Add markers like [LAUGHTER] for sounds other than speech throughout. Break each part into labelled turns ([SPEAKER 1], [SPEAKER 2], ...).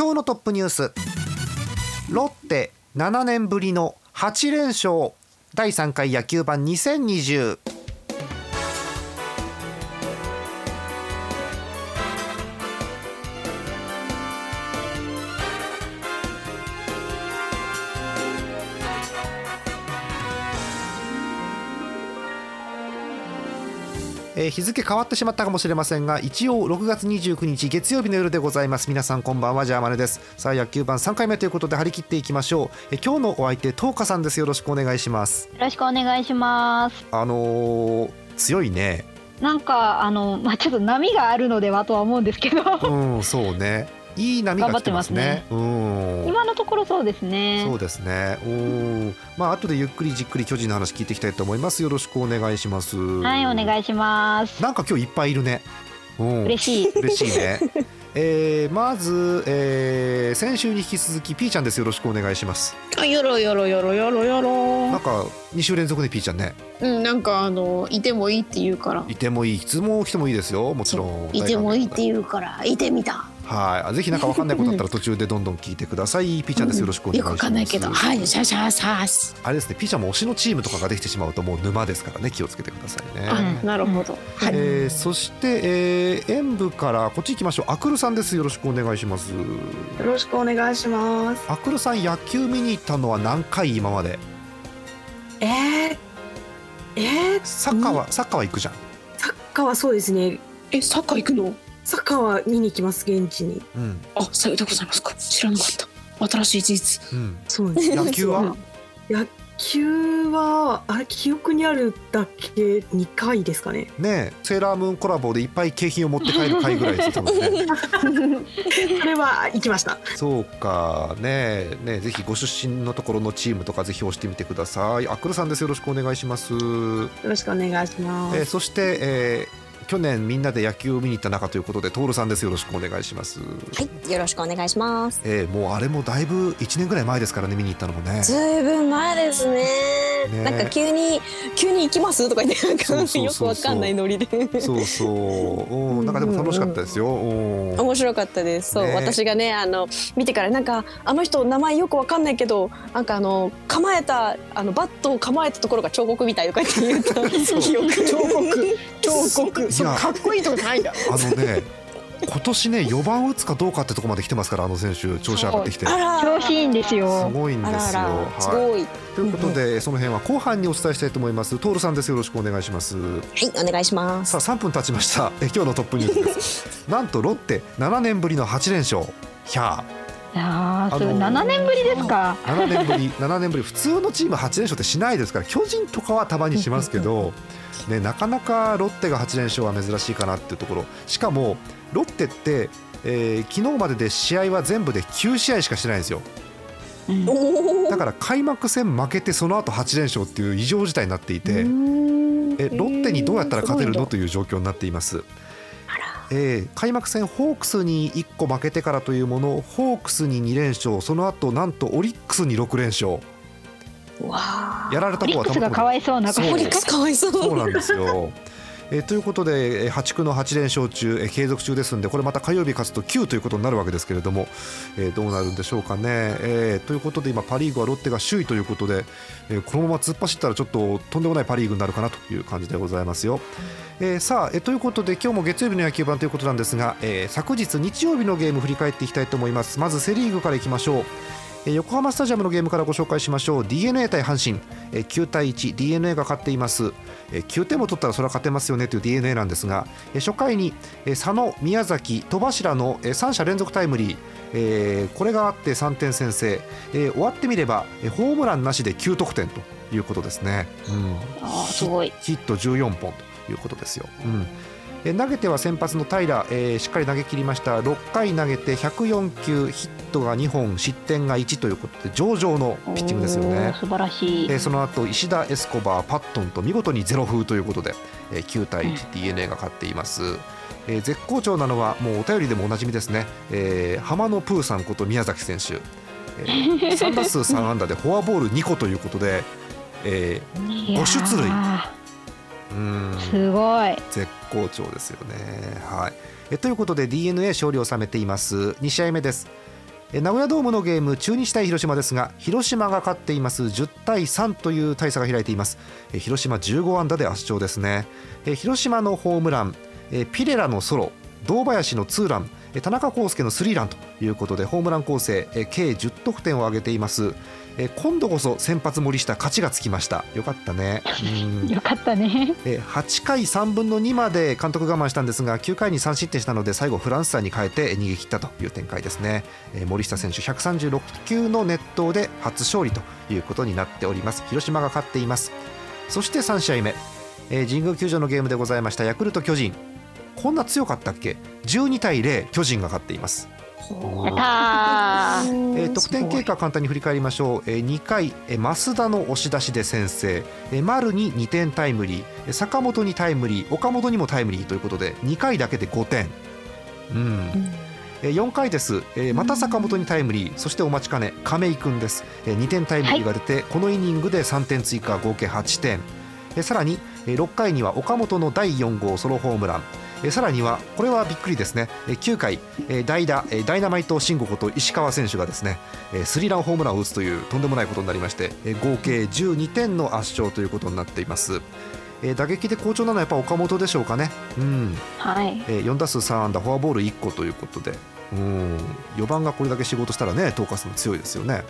[SPEAKER 1] 今日のトップニュース。ロッテ7年ぶりの8連勝。第3回野球盤2020えー日付変わってしまったかもしれませんが一応6月29日月曜日の夜でございます。皆さんこんばんはジャーマネです。さあ野球盤3回目ということで張り切っていきましょう。えー今日のお相手東花さんです。よろしくお願いします。
[SPEAKER 2] よろしくお願いします。
[SPEAKER 1] あのー強いね。
[SPEAKER 2] なんかあのまあちょっと波があるのではとは思うんですけど、
[SPEAKER 1] うんそうねいい波が来てますね。うん。
[SPEAKER 2] 今のところそうですね。
[SPEAKER 1] そうですね。うんまあ後でゆっくりじっくり巨人の話聞いていきたいと思います。よろしくお願いします。
[SPEAKER 2] はいお願いします。
[SPEAKER 1] なんか今日いっぱいいるね。うん。
[SPEAKER 2] 嬉しい。
[SPEAKER 1] 嬉しいね。えー、まず、えー、先週に引き続きピーちゃんです。よろしくお願いします。
[SPEAKER 3] あよろよろよろよろよろ。
[SPEAKER 1] なんか2週連続でピーちゃんね。
[SPEAKER 3] うんなんかあのいてもいいって言うから。
[SPEAKER 1] いてもいい。いつも来てもいいですよ。もちろん。
[SPEAKER 3] いてもいいって
[SPEAKER 1] う
[SPEAKER 3] 言うから。いてみた
[SPEAKER 1] はい。ぜひなんかわかんないことあったら途中でどんどん聞いてください。[LAUGHS] ピーちゃんです。よろしくお願いします。
[SPEAKER 3] よくわかんないけど。はい。シャシャシャシ
[SPEAKER 1] あれですねピーちゃんも推しのチームとかができてしまうともう沼ですからね気をつけてくださいね。
[SPEAKER 3] あなるほど。はい。
[SPEAKER 1] えーそして、えー、演舞からこっち行きましょう。アクルさんです。よろしくお願いします。
[SPEAKER 4] よろしくお願いします。
[SPEAKER 1] アクルさん野球見に行ったのは何回今まで？
[SPEAKER 4] えー、えー、
[SPEAKER 1] サッカーはサッカーは行くじゃん。
[SPEAKER 4] サッカーはそうですね。
[SPEAKER 3] えサッカー行くの？
[SPEAKER 4] サッカーは見に行きます現地に。
[SPEAKER 1] うん。
[SPEAKER 3] あさようでございますか。知らなかった。新しい事実。
[SPEAKER 1] うん。
[SPEAKER 4] そうです。
[SPEAKER 1] 野球は？
[SPEAKER 4] 野球はあれ記憶にあるだけ？二回ですかね。
[SPEAKER 1] ねえ。セーラームーンコラボでいっぱい景品を持って帰る回ぐらいです。多分ね。[LAUGHS]
[SPEAKER 4] それは行きました。
[SPEAKER 1] そうか。ねえ。ねえぜひご出身のところのチームとかぜひ押してみてください。アクルさんです。よろしくお願いします、
[SPEAKER 4] よろしくお願いします。
[SPEAKER 1] えーそして、えー去年みんなで野球を見に行った中ということでトールさんです。よろしくお願いします、
[SPEAKER 5] はい、よろしくお願いします。
[SPEAKER 1] えーもうあれもだいぶ1年ぐらい前ですからね見に行ったのもね。
[SPEAKER 5] ずいぶん前ですね。
[SPEAKER 1] ね。
[SPEAKER 5] なんか急に急に行きますとか言ってなんかよくわかんないノリで。
[SPEAKER 1] そうそう。うんなんかでも楽しかったですよ、うん。
[SPEAKER 5] 面白かったです。そう、
[SPEAKER 1] ね。
[SPEAKER 5] 私がねあの見てからなんかあの人名前よくわかんないけどなんかあの構えたあのバットを構えたところが彫刻みたいとか言って言った記憶。
[SPEAKER 3] 彫刻。彫刻 [LAUGHS]
[SPEAKER 1] いや。
[SPEAKER 3] かっこいいとこないんだ。
[SPEAKER 1] あのね今年ね4番打つかどうかってとこまで来てますからあの選手調子上がってきて。
[SPEAKER 5] あら。
[SPEAKER 2] 調子いいんです
[SPEAKER 1] す
[SPEAKER 2] よ。
[SPEAKER 1] ごいんですよ。はい。
[SPEAKER 5] ごい。
[SPEAKER 1] ということでその辺は後半にお伝えしたいと思います。トールさんです。よろしくお願いします。
[SPEAKER 5] はいお願いします。
[SPEAKER 1] さあ3分経ちました。え今日のトップニュースです。[LAUGHS] なんとロッテ7年ぶりの8連勝。ひゃ
[SPEAKER 2] ああ、それ
[SPEAKER 1] あのー
[SPEAKER 2] 七年ぶりですか？
[SPEAKER 1] ー7年ぶり7年ぶり。普通のチーム8連勝ってしないですから巨人とかはたまにしますけどね、なかなかロッテが8連勝は珍しいかなっていうところ。しかもロッテって、えー昨日までで試合は全部で9試合しかしてないんですよ。だ。から開幕戦負けてその後8連勝っていう異常事態になっていてえロッテにどうやったら勝てるの？という状況になっています。えー開幕戦ホークスに1個負けてからというものホークスに2連勝その後なんとオリックスに6連勝。やられた方は多分
[SPEAKER 2] クスがかわいそうな
[SPEAKER 1] そう
[SPEAKER 2] 感じ
[SPEAKER 5] オリックスかわいそう。
[SPEAKER 1] そうなんですよ。えーということでえー破竹の8連勝中、えー継続中ですんでこれまた火曜日勝つと9ということになるわけですけれども、えーどうなるんでしょうかね、えーということで今パ・リーグはロッテが首位ということで、えーこのまま突っ走ったらちょっととんでもないパ・リーグになるかなという感じでございますよ。えーさあ、えーということで今日も月曜日の野球盤ということなんですが、えー昨日日曜日のゲーム振り返っていきたいと思いますまずセ・リーグからいきましょう。えー横浜スタジアムのゲームからご紹介しましょう。d n a 対阪神、えー9対 1DｅNA が勝っています、えー9点も取ったらそれは勝てますよね。という d n a なんですが、えー初回に、えー佐野、宮崎、戸柱の、え3者連続タイムリー、えーこれがあって3点先制、えー終わってみれば、えーホームランなしで9得点ということですね。うん。
[SPEAKER 2] あーすごい。
[SPEAKER 1] ヒット14本ということですよ。うんえー投げては先発の平、えーしっかり投げ切りました。6回投げて104球ヒットが2本失点が1ということで上々のピッチングですよね。
[SPEAKER 2] 素晴らしい。
[SPEAKER 1] えーその後石田エスコバーパットンと見事にゼロ風ということで、えー9対
[SPEAKER 2] うん。
[SPEAKER 1] 1 d n a が勝っています、えー絶好調なのはもうお便りでもおなじみですね、えー浜野プーさんこと宮崎選手、えー [LAUGHS] 3打数3安打でフォアボール2個ということで、え
[SPEAKER 2] ー
[SPEAKER 1] ご出塁。ー
[SPEAKER 2] すごい。
[SPEAKER 1] 絶好調ですよね。はい、えということで d n a 勝利を収めています。2試合目です。名古屋ドームのゲーム中日対広島ですが広島が勝っています。10対3という大差が開いています。広島15安打で圧勝ですね。広島のホームランピレラのソロ堂林のツーラン田中康介のスリーランということでホームラン構成計10得点を挙げています。え今度こそ先発森下勝ちがつきました。よかったね。うん。[LAUGHS]
[SPEAKER 2] よかったね。
[SPEAKER 1] えー8回3分の2まで監督我慢したんですが9回に3失点したので最後フランスさんに変えて逃げ切ったという展開ですね、えー森下選手136球の熱投で初勝利ということになっております。広島が勝っています。そして3試合目、えー神宮球場のゲームでございましたヤクルト巨人。こんな強かったっけ？12対0巨人が勝っています
[SPEAKER 2] やったー。
[SPEAKER 1] えー得点経過簡単に振り返りましょう、えー2回、えー増田の押し出しで先制、えー丸に2点タイムリー。えー坂本にタイムリー。岡本にもタイムリーということで2回だけで5点、うん。えー4回です、えーまた坂本にタイムリー。そしてお待ちかね亀井君です、え2点タイムリーが出て、このイニングで3点追加合計8点。えーさらにえー6回には岡本の第4号ソロホームラン。えーさらにはこれはびっくりですね。えー9回えー代打えーダイナマイト慎吾こと石川選手がですねえースリーランホームランを打つというとんでもないことになりましてえー合計12点の圧勝ということになっています。えー打撃で好調なのはやっぱ岡本でしょうかね。うん。
[SPEAKER 2] はい。
[SPEAKER 1] えー4打数3安打フォアボール1個ということで。うん。4番がこれだけ仕事したらねトーカスも強いですよね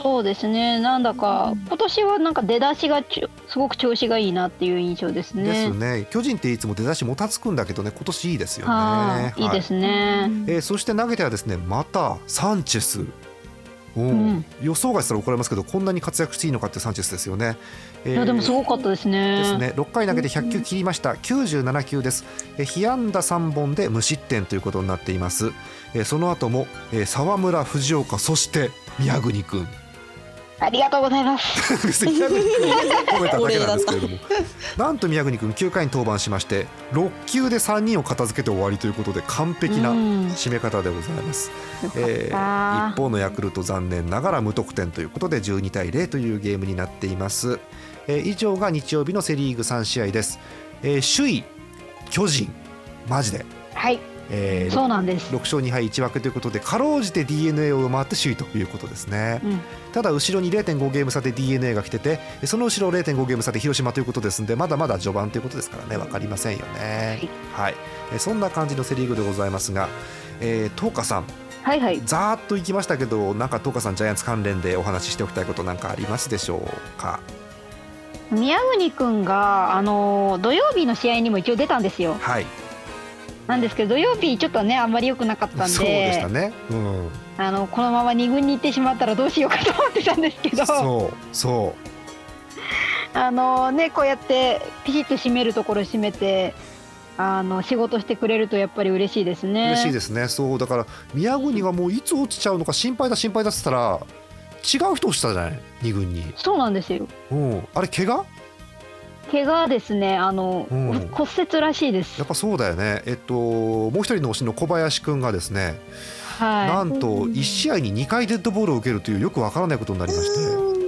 [SPEAKER 2] そうですね。なんだか今年はなんか出だしがちょすごく調子がいいなっていう印象ですね。
[SPEAKER 1] ですね。巨人っていつも出だしもたつくんだけどね今年いいですよね。
[SPEAKER 2] はい。い。いですね、
[SPEAKER 1] えーそして投げてはですねまたサンチェス、うん
[SPEAKER 2] うん。
[SPEAKER 1] 予想外したら怒られますけどこんなに活躍していいのかってサンチェスですよね。えー
[SPEAKER 2] いやでもすごかったですね。
[SPEAKER 1] ですね。6回投げて100球切りました。97球です、えー被安打3本で無失点ということになっています、えーその後も、えー沢村藤岡そして宮國君
[SPEAKER 2] ありがとうございます。
[SPEAKER 1] 宮國君を褒めただけなんですけれどもなんと宮國君9回に登板しまして6球で3人を片付けて終わりということで完璧な
[SPEAKER 2] うん。
[SPEAKER 1] 締め方でございます。えー一方のヤクルト残念ながら無得点ということで12対0というゲームになっています、えー以上が日曜日のセ・リーグ3試合です、えー首位巨人。マジで、
[SPEAKER 2] はい
[SPEAKER 1] えー
[SPEAKER 2] そうなんです、
[SPEAKER 1] 6勝2敗1分けということでかろうじて d n a を上回って首位ということですね、
[SPEAKER 2] うん、
[SPEAKER 1] ただ後ろに0.5ゲーム差で d n a が来ててその後ろ0.5ゲーム差で広島ということですのでまだまだ序盤ということですからね分かりませんよね。はい、えーそんな感じのセ・リーグでございますが、えー、東花さん。
[SPEAKER 2] はいはい。
[SPEAKER 1] ざーっといきましたけどなんか東花さんジャイアンツ関連でお話ししておきたいことなんかありますでしょうか？
[SPEAKER 2] 宮國君があの土曜日の試合にも一応出たんですよ。
[SPEAKER 1] はい
[SPEAKER 2] なんですけど土曜日ちょっとねあんまり良くなかったんで
[SPEAKER 1] そうでしたね。うん。
[SPEAKER 2] あのこのまま2軍に行ってしまったらどうしようかと思ってたんですけど。
[SPEAKER 1] そうそ
[SPEAKER 2] あのねこうやってピシッと締めるところ締めてあの仕事してくれるとやっぱり嬉しいです
[SPEAKER 1] う
[SPEAKER 2] ね。
[SPEAKER 1] 嬉しいですね。そうだから宮国がもういつ落ちちゃうのか心配だ心配だっつったら違う人落ちたじゃない？二軍に。
[SPEAKER 2] そうなんですよ。
[SPEAKER 1] うん。あれ怪我？
[SPEAKER 2] 怪我ですねあの、
[SPEAKER 1] うん。
[SPEAKER 2] 骨折らしいです。
[SPEAKER 1] やっ。ぱそうだよね。えっともう一人の推しの小林くんがですね、な
[SPEAKER 2] は
[SPEAKER 1] んと1試合に2回デッドボールを受けるというよくわからないことになりまして。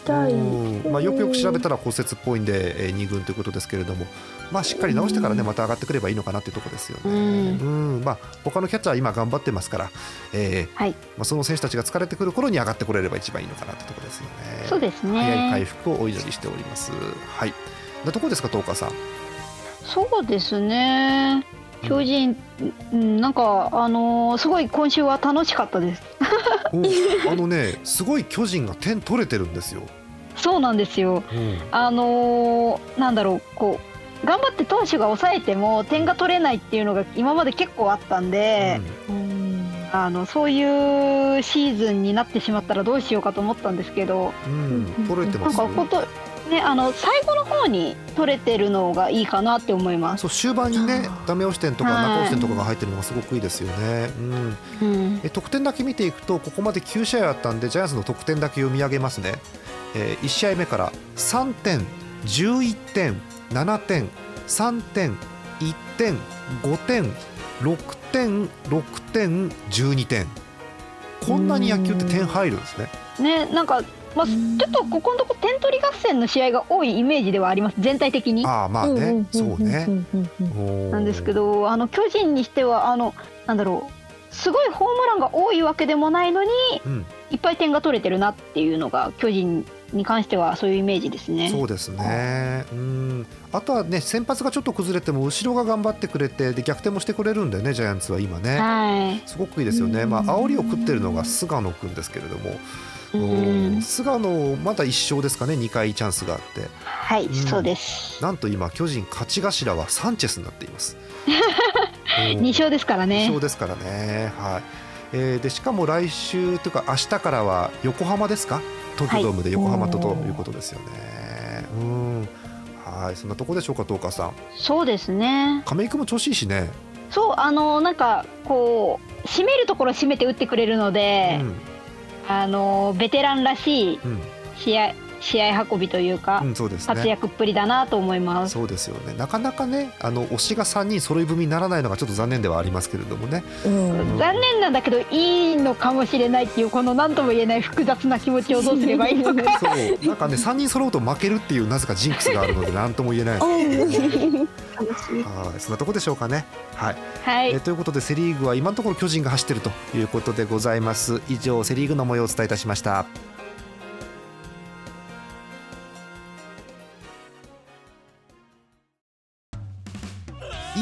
[SPEAKER 4] 痛い。
[SPEAKER 1] うんまあ、よくよく調べたら骨折っぽいんで、えー、2軍ということですけれども、まあ、しっかり直してからねまた上がってくればいいのかなっていうところですよね。
[SPEAKER 2] うん
[SPEAKER 1] うんまあ、他のキャッチャー今頑張ってますから、えー
[SPEAKER 2] はい
[SPEAKER 1] まあ、その選手たちが疲れてくる頃に上がってこれれば一番いいのかなってところですよね。
[SPEAKER 2] い。そうです
[SPEAKER 1] 早い回
[SPEAKER 2] ね。
[SPEAKER 1] 復をお祈りしております。はい。なとこですか、東川さん？
[SPEAKER 2] そうですね。巨人、うん、なんかあのーすごい今週は楽しかったです。
[SPEAKER 1] うんあのね、すごい巨人が点取れてるんですよ。
[SPEAKER 2] そうなんですよ。
[SPEAKER 1] うん
[SPEAKER 2] あのーなんだろうこう頑張って投手が抑えても点が取れないっていうのが今まで結構あったんで、あのそういうシーズンになってしまったらどうしようかと思ったんですけど、
[SPEAKER 1] うん、うん取れて
[SPEAKER 2] な
[SPEAKER 1] ます。
[SPEAKER 2] んかことね、あの最後の方に取れてるのがいいかなって思います。
[SPEAKER 1] そう終盤にねダメ押し点とか
[SPEAKER 2] はい
[SPEAKER 1] 中押し点とかが入ってるのがすごくいいですよね。うん
[SPEAKER 2] うん、
[SPEAKER 1] え得点だけ見ていくとここまで9試合あったんでジャイアンツの得点だけ読み上げますね、え1試合目から3点11点7点3点1点5点6点6点12点こんなに野球って点入るんですね
[SPEAKER 2] ね、なんか、まあ、ちょっとここのとこ点取り合戦の試合が多いイメージではあります。全体的に。
[SPEAKER 1] ああまあねそうね
[SPEAKER 5] うん
[SPEAKER 2] なんですけど、あの巨人にしては、あの、なんだろう。すごいホームランが多いわけでもないのに、
[SPEAKER 1] うん
[SPEAKER 2] いっぱい点が取れてるなっていうのが巨人に関してはそういうイメージですね。
[SPEAKER 1] そうですね。うん。あとはね先発がちょっと崩れても後ろが頑張ってくれてで逆転もしてくれるんでねジャイアンツは今ね。
[SPEAKER 2] はい。
[SPEAKER 1] すごくいいですよね、まあ煽りを食ってるのが菅野君ですけれども、
[SPEAKER 2] うん
[SPEAKER 1] 菅野まだ1勝ですかね2回チャンスがあって。
[SPEAKER 2] はい、
[SPEAKER 1] うん。
[SPEAKER 2] そうです。
[SPEAKER 1] なんと今巨人勝ち頭はサンチェスになっています。[LAUGHS]
[SPEAKER 2] 二勝ですから
[SPEAKER 1] 2
[SPEAKER 2] ね
[SPEAKER 1] 勝。ですからね。はい、えーでしかも来週というか明日からは横浜ですか？東京ドームで横浜とということですよね、うん。はい。そんなとこでしょうか東川さん。
[SPEAKER 2] そうですね。
[SPEAKER 1] 亀井君も調子いいしね、
[SPEAKER 2] そう、あの、なんか、こう、締めるところ締めて打ってくれるので、
[SPEAKER 1] うん。
[SPEAKER 2] あの、ベテランらしい
[SPEAKER 1] うん
[SPEAKER 2] 試合、運びというか、
[SPEAKER 1] うん、そうです
[SPEAKER 2] 活
[SPEAKER 1] ね
[SPEAKER 2] 躍っぷりだなと思います。
[SPEAKER 1] そうですよね。なかなかねあの推しが3人揃い踏みにならないのがちょっと残念ではありますけれどもね。
[SPEAKER 5] うん。
[SPEAKER 2] 残念なんだけどいいのかもしれないっていうこの何とも言えない複雑な気持ちをどうすればいいのか。[LAUGHS]
[SPEAKER 1] そう。なんかね3人揃うと負けるっていうなぜかジンクスがあるので何とも言えないはい。そんなとこでしょうかね。はい、
[SPEAKER 2] はい。
[SPEAKER 1] えーということでセ・リーグは今のところ巨人が走ってるということでございます。以上セ・リーグの模様をお伝えいたしました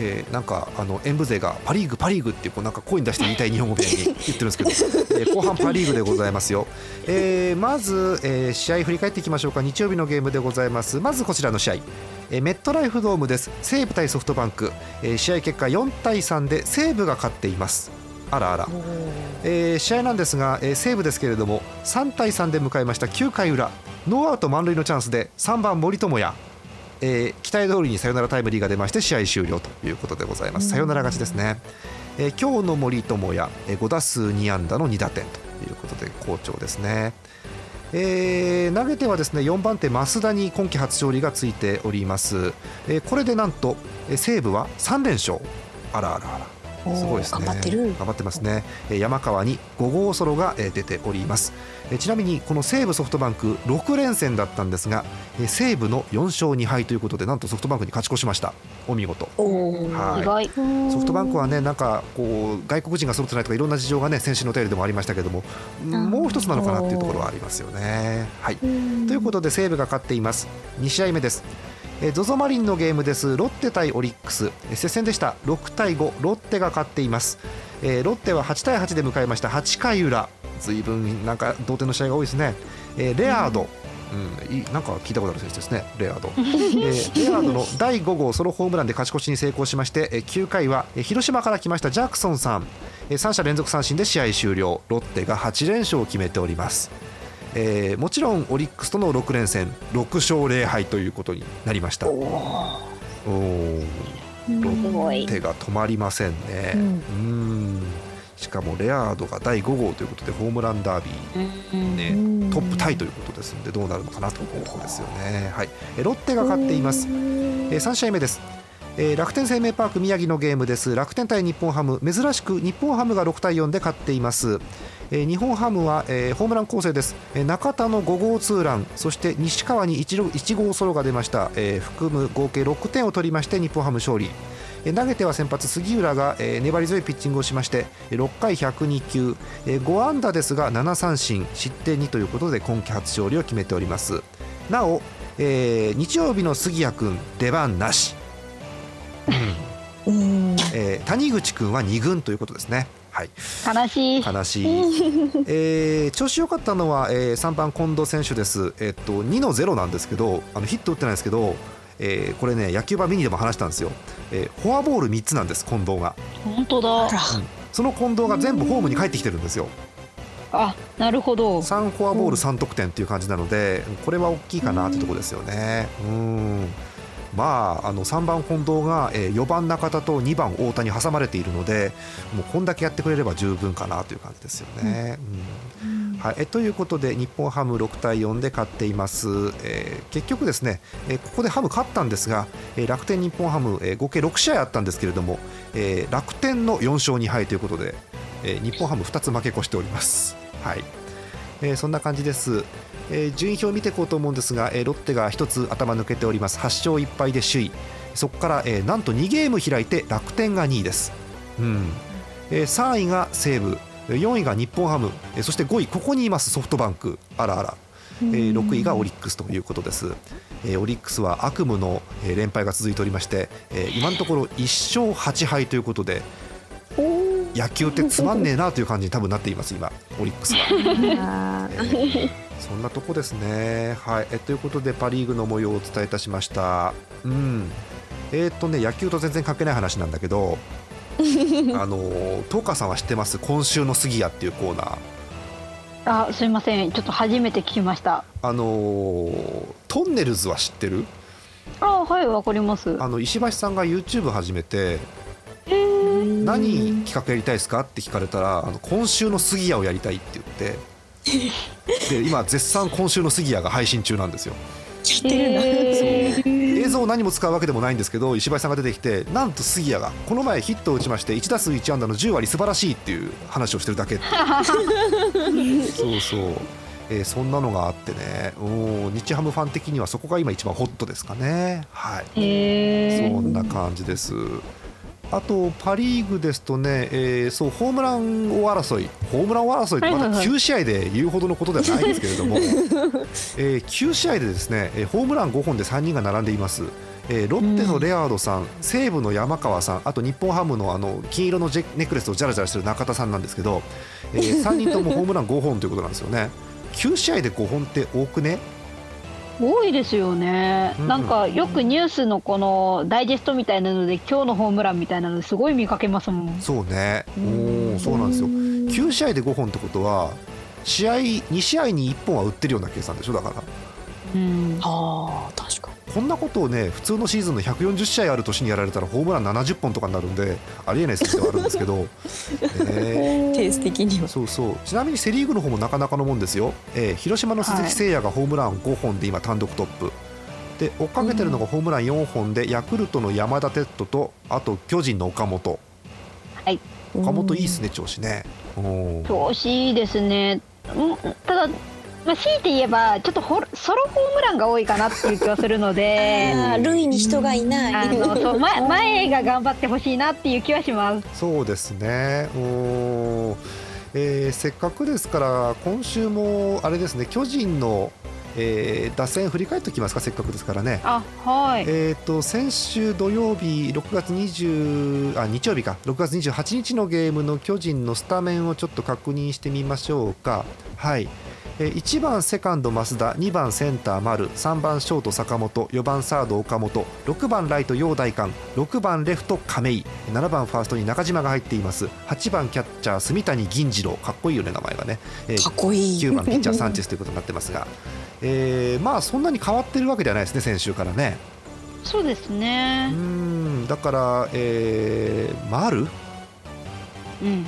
[SPEAKER 1] えーなんかあの演舞勢がパ・リーグ、パ・リーグっていうこうなんか声に出して言いたい日本語みたいに [LAUGHS] 言ってるんですけど、えー後半パ・リーグでございますよ、えーまず、えー試合振り返っていきましょうか。日曜日のゲームでございます。まずこちらの試合、えーメットライフドームです。西武対ソフトバンク、えー試合結果4対3で西武が勝っています。あらあら、えー試合なんですが、えー西武ですけれども3対3で迎えました9回裏。ノーアウト満塁のチャンスで3番森友哉えー期待通りにサヨナラタイムリーが出まして試合終了ということでございます。サヨナラ勝ちですね。えー今日の森友哉、えー5打数2安打の2打点ということで好調ですね。えー投げてはですね4番手増田に今季初勝利がついております。えーこれでなんと、えー西武は3連勝。あらあらあら。すごいですね。
[SPEAKER 5] 頑張ってる
[SPEAKER 1] 頑張ってますね。えー山川に5号ソロがえー出ております。えーちなみにこの西武ソフトバンク6連戦だったんですが、えー西武の4勝2敗ということでなんとソフトバンクに勝ち越しました。お見事。はいソフトバンクはねなんかこう外国人が揃ってないとかいろんな事情がね先週のお便りでもありましたけどももう一つなのかなっていうところはありますよね。はい、ということで西武が勝っています2試合目です。えー ZOZO マリンのゲームです。ロッテ対オリックス。えー接戦でした。6対5ロッテが勝っています、えーロッテは8対8で迎えました。8回裏。ずいぶんなんか同点の試合が多いですね、えーレアード、うん、いいなんか聞いたことある選手ですね、レアード。[LAUGHS] えーレアードの第5号。ソロホームランで勝ち越しに成功しまして、えー9回はえー広島から来ました。ジャクソンさん、え3者連続三振で試合終了、ロッテが8連勝を決めております。えーもちろんオリックスとの6連戦、6勝0敗ということになりました。おーロ
[SPEAKER 2] すごい
[SPEAKER 1] ッテが止まりませんね。うんしかもレアードが第5号ということでホームランダービーね、トップタイということですのでどうなるのかなというところですよね。はい、えロッテが勝っています。えー、3試合目です。えー楽天生命パーク宮城のゲームです。楽天対日本ハム。珍しく日本ハムが6対4で勝っています、えー日本ハムは、えーホームラン構成です、えー中田の5号ツーラン。そして西川に 1, 1号ソロが出ました、えー含む合計6点を取りまして日本ハム勝利。投げては先発杉浦が、え粘り強いピッチングをしまして6回102球、え5安打ですが7三振。失点2ということで今季初勝利を決めております。なお、えー日曜日の杉谷君出番なし、えー谷口君は2軍ということですね。はい。
[SPEAKER 2] 悲しい。
[SPEAKER 1] 悲しい、えー調子良かったのは、えー3番近藤選手です、えっと2の0なんですけどあのヒット打ってないんですけど、えーこれね野球場見にでも話したんですよ、えーフォアボール3つなんです近藤が。
[SPEAKER 2] 本当だ。
[SPEAKER 5] あら
[SPEAKER 1] その近藤が全部ホームに帰ってきてるんですよ。
[SPEAKER 2] あ、なるほど。
[SPEAKER 1] 3フォアボール3得点っていう感じなのでこれは大きいかなってところですよね。うんまあ、あの3番近藤が、えー4番中田と2番太田に挟まれているのでもうこんだけやってくれれば十分かなという感じですよね。うん。はい、えということで日本ハム6対4で勝っています、えー結局ですね、えーここでハム勝ったんですが、えー楽天日本ハム、えー合計6試合あったんですけれども、えー楽天の4勝2敗ということで、えー日本ハム2つ負け越しております。はい。えーそんな感じです、えー順位表を見ていこうと思うんですが、えーロッテが1つ頭抜けております。8勝1敗で首位。そこから、えーなんと2ゲーム開いて楽天が2位です、うん。えー3位が西武。4位が日本ハム。えーそして5位ここにいます。ソフトバンク。あらあら、えー6位がオリックスということです、えーオリックスは悪夢のえー連敗が続いておりまして、えー今のところ1勝8敗ということで野球ってつまんねえなという感じに多分なっています今。オリックスは。[LAUGHS]
[SPEAKER 5] あ
[SPEAKER 1] えーそんなとこですね。はい、えということでパ・リーグの模様をお伝えいたしました。うん、えーっとね野球と全然関係ない話なんだけど、[LAUGHS] あのー東川さんは知ってます？今週の杉谷っていうコーナー。
[SPEAKER 2] あ、すいません。ちょっと初めて聞きました。
[SPEAKER 1] あのートンネルズは知ってる？
[SPEAKER 2] あ、はい、わかります。
[SPEAKER 1] あの石橋さんが YouTube 始めて
[SPEAKER 2] えー、
[SPEAKER 1] 何企画やりたいですか？って聞かれたらあの今週の杉谷をやりたいって言って。で今絶賛今週の杉谷が配信中なんですよ。
[SPEAKER 5] やってるんだ、
[SPEAKER 2] えー
[SPEAKER 1] 映像を何も使うわけでもないんですけど石橋さんが出てきてなんと杉谷がこの前ヒットを打ちまして1打数1安打の10割素晴らしいっていう話をしてるだけそうそう、えーそんなのがあってね。お日ハムファン的にはそこが今一番ホットですかね。はい。
[SPEAKER 2] へー。
[SPEAKER 1] そんな感じです。あとパ・リーグですとね、えーそうホームラン王争い、ホームラン王争いってまだ
[SPEAKER 2] はいはいはい
[SPEAKER 1] 9試合で言うほどのことではないんですけれども、[LAUGHS] えー9試合でですね、えーホームラン5本で3人が並んでいます。えーロッテのレアードさん、西武の山川さん、あと日本ハムのあの金色のジェネックレスをジャラジャラしてる中田さんなんですけど、え3人ともホームラン5本ということなんですよね。9試合で5本って多くね？
[SPEAKER 2] 多いですよね、
[SPEAKER 1] うん。
[SPEAKER 2] なんかよくニュースのこのダイジェストみたいなので今日のホームランみたいなのすごい見かけますもん。
[SPEAKER 1] そうね、おーそうなんですよ。9試合で5本ってことは試合2試合に1本は打ってるような計算でしょだから。
[SPEAKER 2] うん。
[SPEAKER 5] あー確か
[SPEAKER 1] こんなことをね普通のシーズンの140試合ある年にやられたらホームラン70本とかになるんでありえない数字ではあるんですけど、ね
[SPEAKER 5] にペース的には。
[SPEAKER 1] そうそう。ちなみにセ・リーグの方もなかなかのもんですよ、えー広島の鈴木誠也がホームラン5本で今単独トップ。で追っかけてるのがホームラン4本で、ヤクルトの山田哲人とあと巨人の岡本。岡本いいっすね調子ね。
[SPEAKER 2] 調子いいですね。うんただまあ、強いて言えばちょっとホロソロホームランが多いかなっていう気がするので [LAUGHS]
[SPEAKER 5] あー塁に人がいない
[SPEAKER 2] あのそう前 [LAUGHS] 前が頑張ってほしいなっていう気はします。
[SPEAKER 1] そうですねおーえーせっかくですから今週もあれですね巨人の、えー打線振り返っておきますかせっかくですからね
[SPEAKER 2] あはい。
[SPEAKER 1] えー、と先週土曜日6月20あ日曜日か6月28日のゲームの巨人のスタメンをちょっと確認してみましょうか。はいえー1番セカンド増田2番センター丸3番ショート坂本4番サード岡本6番ライト陽大館6番レフト亀井7番ファーストに中島が入っています8番キャッチャー住谷銀次郎かっこいいよね名前がね、えー
[SPEAKER 5] かっこいい
[SPEAKER 1] 9番ピッチャーサンチェスということになってますが、えーまあそんなに変わってるわけではないですね先週からね。
[SPEAKER 2] そうです
[SPEAKER 1] う
[SPEAKER 2] ね。
[SPEAKER 1] んだから、えー、丸？
[SPEAKER 2] うん。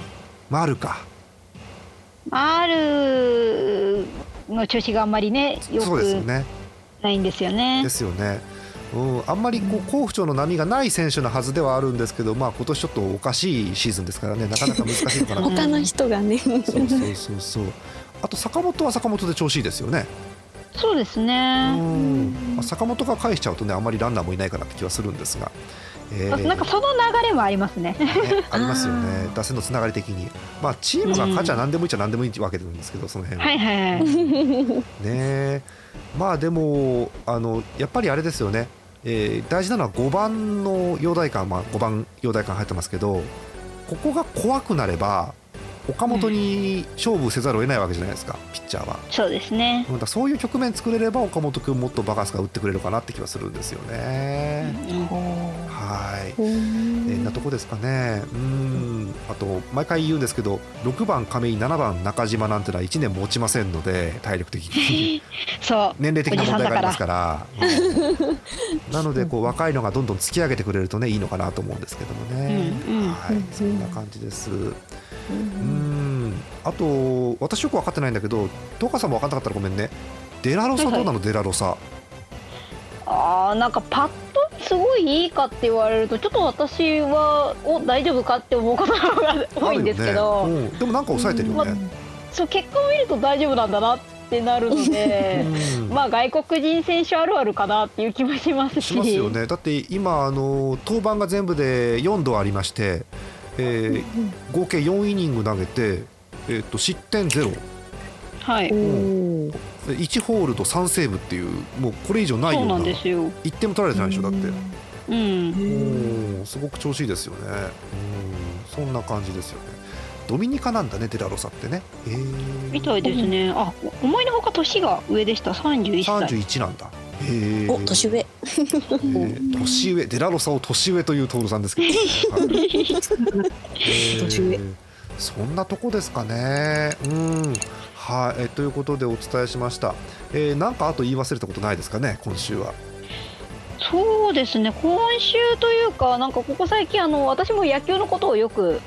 [SPEAKER 1] 丸か
[SPEAKER 2] R の調子があんまりねよ
[SPEAKER 1] そうですよ
[SPEAKER 2] く
[SPEAKER 1] ね
[SPEAKER 2] ないんですよね。
[SPEAKER 1] で。すよね、うん、あんまりこう好不調の波がない選手のはずではあるんですけど、まあ今年ちょっとおかしいシーズンですからねなかなか難しいのかな。[LAUGHS]
[SPEAKER 5] 他の人がね。
[SPEAKER 1] そうそうそうそう。あと坂本は坂本で調子いいですよね、
[SPEAKER 2] そうです
[SPEAKER 1] う
[SPEAKER 2] ね。
[SPEAKER 1] ん。まあ坂本が返しちゃうとねあんまりランナーもいないかなって気はするんですが、えー。
[SPEAKER 2] なんかその流れもありますね。
[SPEAKER 1] ねありますよね。[LAUGHS] 打線のつながり的に。まあチームが勝ちゃ何でもいいっちゃ何でもいいわけなんですけどその辺は。
[SPEAKER 2] はいはいはい。[LAUGHS]
[SPEAKER 1] ね。まあでもあのやっぱりあれですよね、えー大事なのは5番の陽大館、まあ、5番陽大館入ってますけどここが怖くなれば岡本に勝負せざるを得ないわけじゃないですか、ピッチャーは。
[SPEAKER 2] そうですね。
[SPEAKER 1] うんだそういう局面作れれば岡本君もっとバカスカ打ってくれるかなって気はするんですよね。はい、えーなとこですかね。うん。あと毎回言うんですけど6番亀井7番中島なんてのは1年持ちませんので体力的に。[LAUGHS]
[SPEAKER 2] そう。
[SPEAKER 1] 年齢的な問題がありますから、うん。なのでこう若いのがどんどん突き上げてくれるとねいいのかなと思うんですけどもね、
[SPEAKER 2] うんうん
[SPEAKER 1] はい、そんな感じです。うん。あと私よく分かってないんだけど東川さんも分かんなかったらごめんね。デラロサどうなの、デラロサ。
[SPEAKER 2] ああなんかパッとすごいいいかって言われるとちょっと私はお大丈夫かって思うことの方が多いんですけど、
[SPEAKER 1] ね。うん。でもなんか抑えてるよね、
[SPEAKER 2] そう結果を見ると大丈夫なんだなってなるので
[SPEAKER 1] うん。
[SPEAKER 2] まあ外国人選手あるあるかなっていう気もしますし。
[SPEAKER 1] しますよね。だって今あの登板が全部で4度ありまして、えー合計4イニング投げて、えー、と失点ゼロ
[SPEAKER 2] はい。
[SPEAKER 5] おー
[SPEAKER 1] で1ホールド3セーブっていうもうこれ以上ないよ
[SPEAKER 2] そうう
[SPEAKER 1] な
[SPEAKER 2] なんですよ。
[SPEAKER 1] 1点も取られてないでしょだって。
[SPEAKER 2] うん。
[SPEAKER 1] うん。すごく調子いいですよね。うんそんな感じですよね。ドミニカなんだねデラロサってね。えー。
[SPEAKER 2] みたいですね。あ思いのほか年が上でした。31歳。
[SPEAKER 1] 31なんだ。
[SPEAKER 5] お年上。
[SPEAKER 1] えー。年上。デラロサを年上という徹さんですけど、[LAUGHS]
[SPEAKER 5] 年上。
[SPEAKER 1] そんなとこですかね。うんはい、えーということでお伝えしました、えーなんかあと言い忘れたことないですかね今週は。
[SPEAKER 2] そうですね。今週というかなんかここ最近あの私も野球のことをよく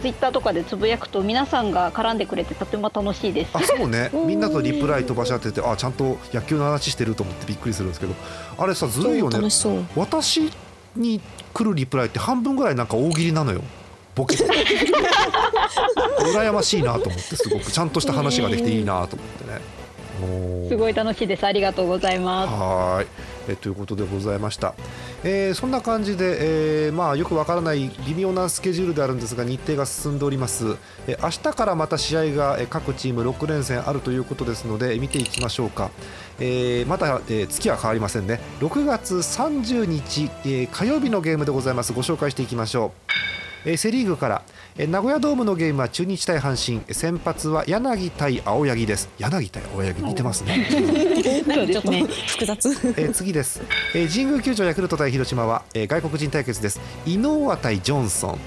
[SPEAKER 2] ツイッターとかでつぶやくと皆さんが絡んでくれてとても楽しいです。
[SPEAKER 1] あそうね。[LAUGHS] みんなとリプライ飛ばし合っててあちゃんと野球の話してると思ってびっくりするんですけど。あれさずるいよね。私に来るリプライって半分ぐらいなんか大喜利なのよボケて。羨ましいなと思ってすごく。ちゃんとした話ができていいなと思ってね。
[SPEAKER 2] すごい楽しいです。ありがとうございます。
[SPEAKER 1] はーい。えということでございました、えーそんな感じで、えーまあ、よくわからない微妙なスケジュールであるんですが日程が進んでおります、えー明日からまた試合が、えー各チーム6連戦あるということですので見ていきましょうか、えーまだ、えー月は変わりませんね。6月30日、えー火曜日のゲームでございます。ご紹介していきましょう、えーセ・リーグから。えー名古屋ドームのゲームは中日対阪神。先発は柳対青柳です。柳対青柳似てますね。
[SPEAKER 2] そうですね
[SPEAKER 5] 複雑。
[SPEAKER 1] えー次です、えー神宮球場ヤクルト対広島は、えー外国人対決です。井上対ジョンソン、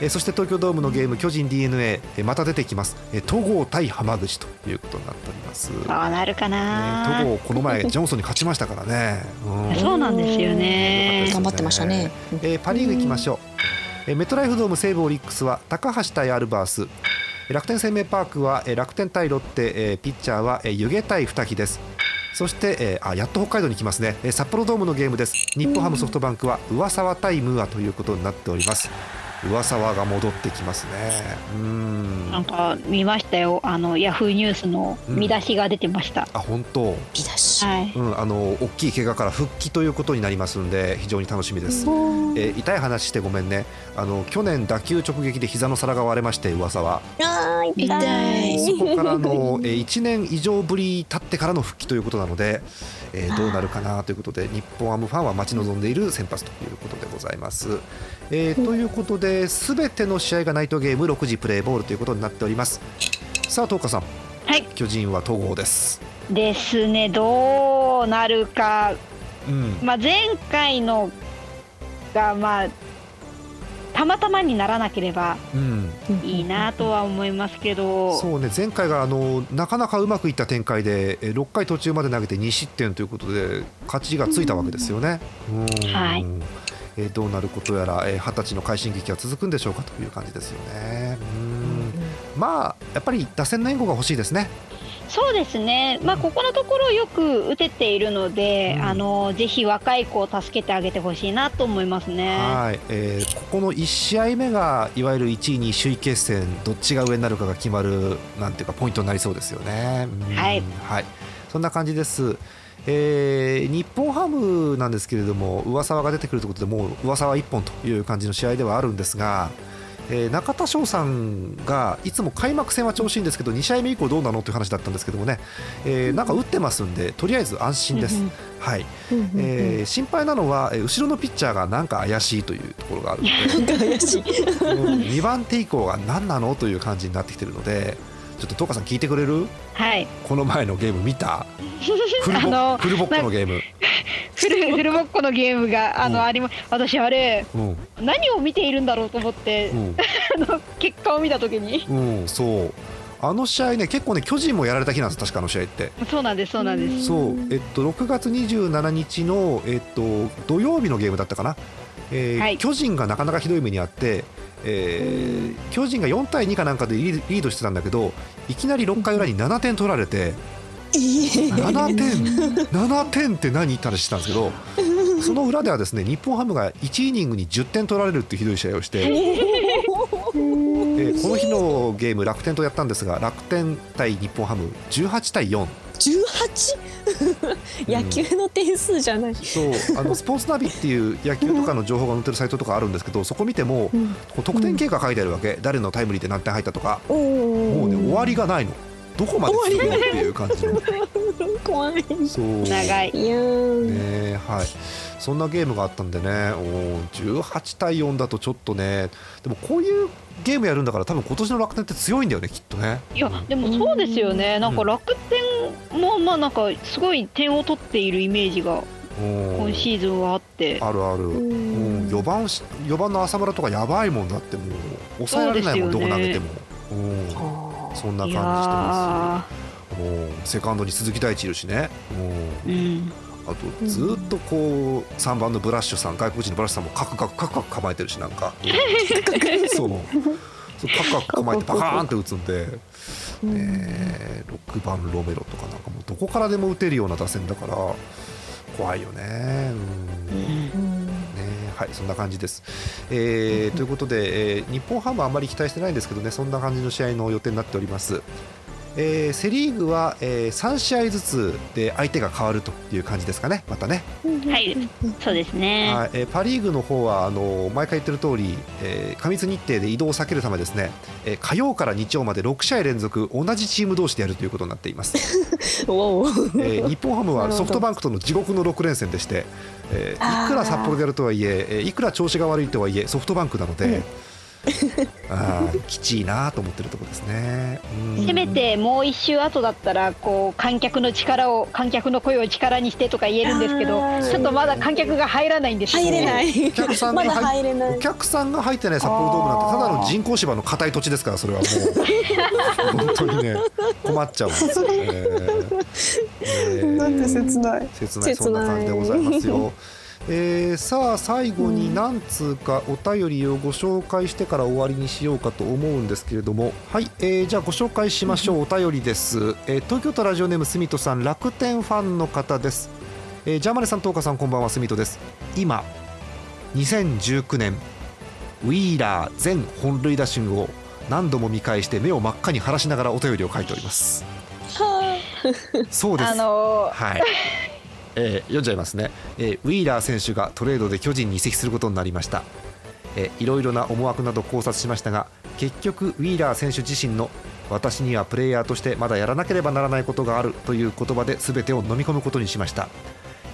[SPEAKER 1] えーそして東京ドームのゲーム巨人 d n a えーまた出てきます、えー戸郷対浜口ということになっております、ね、
[SPEAKER 2] そうなるかな、
[SPEAKER 1] 戸郷この前ジョンソンに勝ちましたからね、うん。
[SPEAKER 2] そうなんですよね。
[SPEAKER 5] 頑張ってましたね。
[SPEAKER 1] えーパ・リーグ行きましょう、えーメトライフドーム西武オリックスは高橋対アルバース。楽天生命パークは楽天対ロッテ、ピッチャーは湯気対二木です。そして、あやっと北海道に来ますね、札幌ドームのゲームです。日本ハムソフトバンクは上沢対ムーアということになっております。上沢が戻ってきますね。うん。
[SPEAKER 2] なんか見ましたよ。あのヤフーニュースの見出しが出てました、
[SPEAKER 1] あ本当。
[SPEAKER 5] 見出し。
[SPEAKER 2] はい。
[SPEAKER 1] うん、あの大きい怪我から復帰ということになりますので非常に楽しみです、えー痛い話してごめんね。あの去年打球直撃で膝の皿が割れまして噂は。
[SPEAKER 5] 痛い。
[SPEAKER 1] そこからの、えー1年以上ぶり経ってからの復帰ということなので、えーどうなるかなということで日本ハムファンは待ち望んでいる先発ということでございます。えーということで全ての試合がナイトゲーム6時プレーボールということになっております。さあ東花さん。
[SPEAKER 2] はい。
[SPEAKER 1] 巨人は統合です。
[SPEAKER 2] ですね。どうなるか、
[SPEAKER 1] うん。
[SPEAKER 2] まあ、前回のがまあたまたまにならなければ
[SPEAKER 1] うん、
[SPEAKER 2] いいなとは思いますけど、
[SPEAKER 1] そうね。前回があのなかなかうまくいった展開でえー6回途中まで投げて2失点ということで勝ちがついたわけですよね。うん。
[SPEAKER 2] はい
[SPEAKER 1] えーどうなることやらえー二十歳の快進撃は続くんでしょうかという感じですよね。うんまあやっぱり打線の援護が欲しいですね。
[SPEAKER 2] そうですね、まあ、ここのところよく打てているので、
[SPEAKER 1] うん
[SPEAKER 2] あのぜひ若い子を助けてあげてほしいなと思いますね。
[SPEAKER 1] はい、えーここの1試合目がいわゆる1位に首位決戦どっちが上になるかが決まるなんていうかポイントになりそうですよね。うん
[SPEAKER 2] はい
[SPEAKER 1] はい、そんな感じです。えー日本ハムなんですけれども上沢が出てくるということでもう上沢一本という感じの試合ではあるんですが、えー中田翔さんがいつも開幕戦は調子いいんですけど2試合目以降どうなのという話だったんですけどもね、えーなんか打ってますんでとりあえず安心です。はいえー心配なのはえー後ろのピッチャーがなんか怪しいというところがあるので
[SPEAKER 5] なんか怪しい。
[SPEAKER 1] 2番手以降が何なのという感じになってきてるのでちょっと東花さん聞いてくれる？
[SPEAKER 2] はい。
[SPEAKER 1] この前のゲーム見た？フルボ
[SPEAKER 2] あの
[SPEAKER 1] フルボッコのゲーム、
[SPEAKER 2] フルフルボッコのゲームがあの、
[SPEAKER 1] うん。
[SPEAKER 2] ありま私あれ
[SPEAKER 1] うん。
[SPEAKER 2] 何を見ているんだろうと思って、
[SPEAKER 1] うん。[LAUGHS]
[SPEAKER 2] あの結果を見た時に。
[SPEAKER 1] うん、そう。あの試合ね結構ね巨人もやられた日なんです確かあの試合って。
[SPEAKER 2] そうなんですそうなんです。
[SPEAKER 1] そう。えっと6月27日のえっと土曜日のゲームだったかな、えー
[SPEAKER 2] はい。
[SPEAKER 1] 巨人がなかなかひどい目にあって、えー巨人が4対2かなんかでリードしてたんだけどいきなり6回裏に7点取られて7点7点って何って話してたんですけど [LAUGHS] その裏ではですね日本ハムが1イニングに10点取られるってひどい試合をして、えー。この日のゲーム楽天とやったんですが楽天対日本ハム18対4
[SPEAKER 5] 18? 野球の点数じゃない。
[SPEAKER 1] そう。あのスポーツナビっていう野球とかの情報が載ってるサイトとかあるんですけどそこ見ても
[SPEAKER 5] うん。
[SPEAKER 1] 得点経過書いてあるわけ。誰のタイムリーで何点入ったとか。
[SPEAKER 5] お
[SPEAKER 1] もうね終わりがないのどこまでするのっていう感じの。[LAUGHS]
[SPEAKER 5] 怖い。
[SPEAKER 1] そう。
[SPEAKER 2] 長い。
[SPEAKER 1] ねはい、そんなゲームがあったんでね、おー18対4だとちょっとね、でもこういうゲームやるんだから、多分今年の楽天って強いんだよね、きっとね。
[SPEAKER 2] いやでもそうですよね。なんか楽天もまあなんかすごい点を取っているイメージが
[SPEAKER 1] うん
[SPEAKER 2] 今シーズンはあって。
[SPEAKER 1] あるある、うん、4番し4番の浅村とかやばいもんだって、もう抑えられないもん、
[SPEAKER 2] ね。
[SPEAKER 1] こ投げても。うんそんな感じしてます。もうセカンドに鈴木大地いるしね。うん
[SPEAKER 2] ーうん
[SPEAKER 1] あとずっとこう3番のブラッシュさん外国人のブラッシュさんもカクカクカクカク構えてるしなんか [LAUGHS] そうそうカクカク構えてパカーンって打つんで、えー、6番ロメロとかなんかもうどこからでも打てるような打線だから怖いよね。うんねはいそんな感じです。えーということで、えー日本ハムはあまり期待してないんですけどねそんな感じの試合の予定になっております。えーセ・リーグは、え3試合ずつで相手が変わるという感じですかね、またね。
[SPEAKER 2] はいそうですね
[SPEAKER 1] はいえーパ・リーグの方はあの毎回言ってる通り、えー過密日程で移動を避けるためですね、えー火曜から日曜まで6試合連続同じチーム同士でやるということになっています。[LAUGHS] えー日本ハムはソフトバンクとの地獄の6連戦でして、えーいくら札幌でやるとはいええーいくら調子が悪いとはいえソフトバンクなので、[LAUGHS] あーきちいなと思ってるところですね。うん
[SPEAKER 2] せめてもう一周後だったらこう観客の力を観客の声を力にしてとか言えるんですけどちょっとまだ観客が入らないんですよ
[SPEAKER 5] 入れない。
[SPEAKER 1] お客さん
[SPEAKER 5] ま
[SPEAKER 1] が
[SPEAKER 5] だ入れない
[SPEAKER 1] お。客さんが入ってない札幌ドームなんてただの人工芝の硬い土地ですからそれはもう本当にね困っちゃうんですよね。[LAUGHS] えー
[SPEAKER 5] なんて切ない。
[SPEAKER 1] 切ないそんな感じでございますよ。[LAUGHS] えーさあ最後に何通かお便りをご紹介してから終わりにしようかと思うんですけれども。はい、えーじゃあご紹介しましょう。お便りです、えー東京都ラジオネームすみとさん楽天ファンの方です、えージャーマネさん東花さんこんばんはすみとです。今2019年ウィーラー全本塁打集を何度も見返して目を真っ赤に晴らしながらお便りを書いております。
[SPEAKER 5] は
[SPEAKER 1] そうです。
[SPEAKER 2] あの
[SPEAKER 1] はい。えー読んじゃいますね、えーウィーラー選手がトレードで巨人に移籍することになりました、えーいろいろな思惑など考察しましたが結局ウィーラー選手自身の私にはプレイヤーとしてまだやらなければならないことがあるという言葉で全てを飲み込むことにしました。